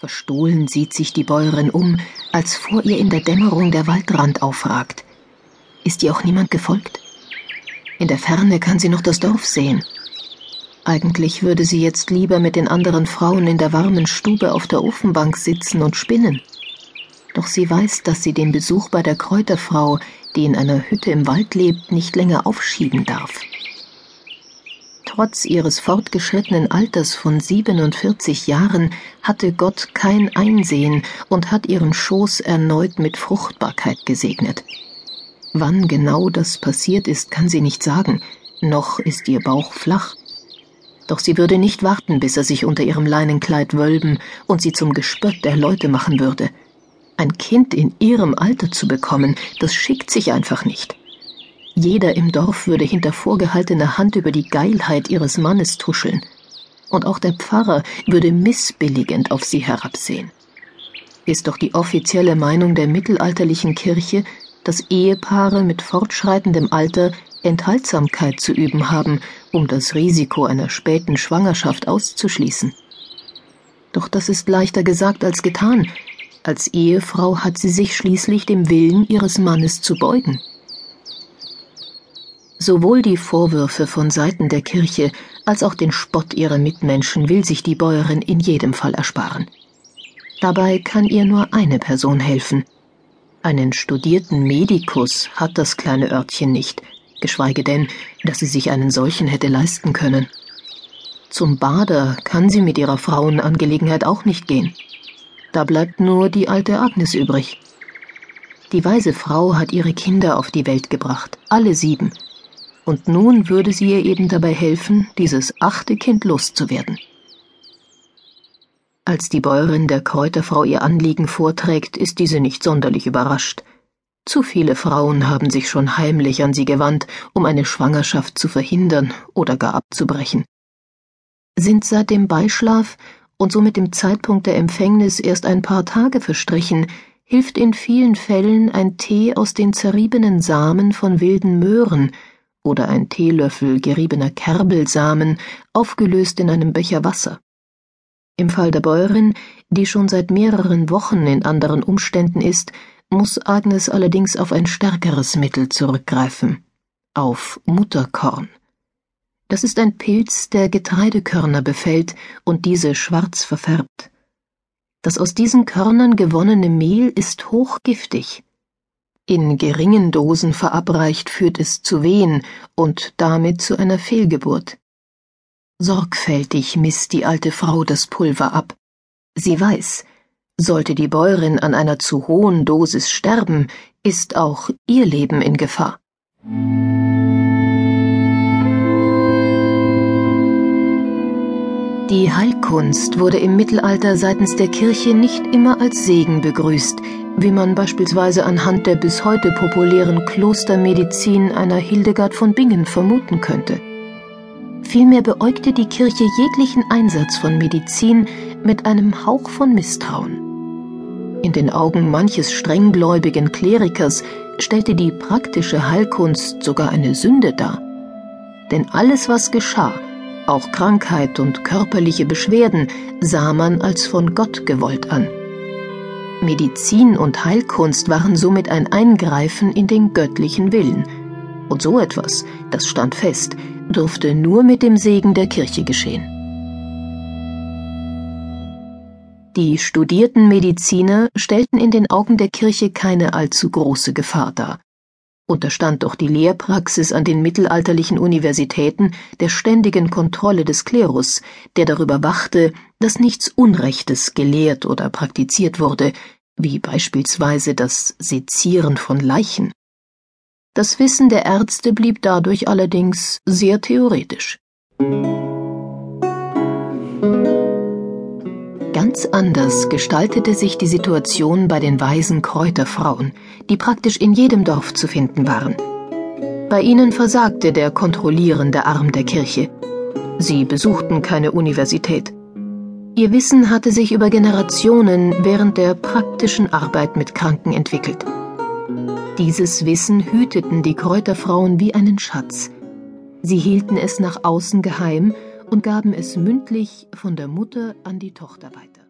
Verstohlen sieht sich die Bäuerin um, als vor ihr in der Dämmerung der Waldrand aufragt. Ist ihr auch niemand gefolgt? In der Ferne kann sie noch das Dorf sehen. Eigentlich würde sie jetzt lieber mit den anderen Frauen in der warmen Stube auf der Ofenbank sitzen und spinnen. Doch sie weiß, dass sie den Besuch bei der Kräuterfrau, die in einer Hütte im Wald lebt, nicht länger aufschieben darf. Trotz ihres fortgeschrittenen Alters von 47 Jahren hatte Gott kein Einsehen und hat ihren Schoß erneut mit Fruchtbarkeit gesegnet. Wann genau das passiert ist, kann sie nicht sagen, noch ist ihr Bauch flach. Doch sie würde nicht warten, bis er sich unter ihrem Leinenkleid wölben und sie zum Gespött der Leute machen würde. Ein Kind in ihrem Alter zu bekommen, das schickt sich einfach nicht. Jeder im Dorf würde hinter vorgehaltener Hand über die Geilheit ihres Mannes tuscheln. Und auch der Pfarrer würde missbilligend auf sie herabsehen. Ist doch die offizielle Meinung der mittelalterlichen Kirche, dass Ehepaare mit fortschreitendem Alter Enthaltsamkeit zu üben haben, um das Risiko einer späten Schwangerschaft auszuschließen. Doch das ist leichter gesagt als getan. Als Ehefrau hat sie sich schließlich dem Willen ihres Mannes zu beugen. Sowohl die Vorwürfe von Seiten der Kirche als auch den Spott ihrer Mitmenschen will sich die Bäuerin in jedem Fall ersparen. Dabei kann ihr nur eine Person helfen. Einen studierten Medikus hat das kleine Örtchen nicht, geschweige denn, dass sie sich einen solchen hätte leisten können. Zum Bader kann sie mit ihrer Frauenangelegenheit auch nicht gehen. Da bleibt nur die alte Agnes übrig. Die weise Frau hat ihre Kinder auf die Welt gebracht, alle sieben, und nun würde sie ihr eben dabei helfen, dieses achte Kind loszuwerden. Als die Bäuerin der Kräuterfrau ihr Anliegen vorträgt, ist diese nicht sonderlich überrascht. Zu viele Frauen haben sich schon heimlich an sie gewandt, um eine Schwangerschaft zu verhindern oder gar abzubrechen. Sind seit dem Beischlaf und somit dem Zeitpunkt der Empfängnis erst ein paar Tage verstrichen, hilft in vielen Fällen ein Tee aus den zerriebenen Samen von wilden Möhren, oder ein Teelöffel geriebener Kerbelsamen, aufgelöst in einem Becher Wasser. Im Fall der Bäuerin, die schon seit mehreren Wochen in anderen Umständen ist, muss Agnes allerdings auf ein stärkeres Mittel zurückgreifen, auf Mutterkorn. Das ist ein Pilz, der Getreidekörner befällt und diese schwarz verfärbt. Das aus diesen Körnern gewonnene Mehl ist hochgiftig in geringen Dosen verabreicht führt es zu Wehen und damit zu einer Fehlgeburt. Sorgfältig misst die alte Frau das Pulver ab. Sie weiß, sollte die Bäuerin an einer zu hohen Dosis sterben, ist auch ihr Leben in Gefahr. Die Heilkunst wurde im Mittelalter seitens der Kirche nicht immer als Segen begrüßt, wie man beispielsweise anhand der bis heute populären Klostermedizin einer Hildegard von Bingen vermuten könnte. Vielmehr beäugte die Kirche jeglichen Einsatz von Medizin mit einem Hauch von Misstrauen. In den Augen manches strenggläubigen Klerikers stellte die praktische Heilkunst sogar eine Sünde dar. Denn alles, was geschah, auch Krankheit und körperliche Beschwerden, sah man als von Gott gewollt an. Medizin und Heilkunst waren somit ein Eingreifen in den göttlichen Willen. Und so etwas, das stand fest, durfte nur mit dem Segen der Kirche geschehen. Die studierten Mediziner stellten in den Augen der Kirche keine allzu große Gefahr dar. Unterstand doch die Lehrpraxis an den mittelalterlichen Universitäten der ständigen Kontrolle des Klerus, der darüber wachte, dass nichts Unrechtes gelehrt oder praktiziert wurde, wie beispielsweise das Sezieren von Leichen. Das Wissen der Ärzte blieb dadurch allerdings sehr theoretisch. Ganz anders gestaltete sich die Situation bei den weisen Kräuterfrauen, die praktisch in jedem Dorf zu finden waren. Bei ihnen versagte der kontrollierende Arm der Kirche. Sie besuchten keine Universität. Ihr Wissen hatte sich über Generationen während der praktischen Arbeit mit Kranken entwickelt. Dieses Wissen hüteten die Kräuterfrauen wie einen Schatz. Sie hielten es nach außen geheim und gaben es mündlich von der Mutter an die Tochter weiter.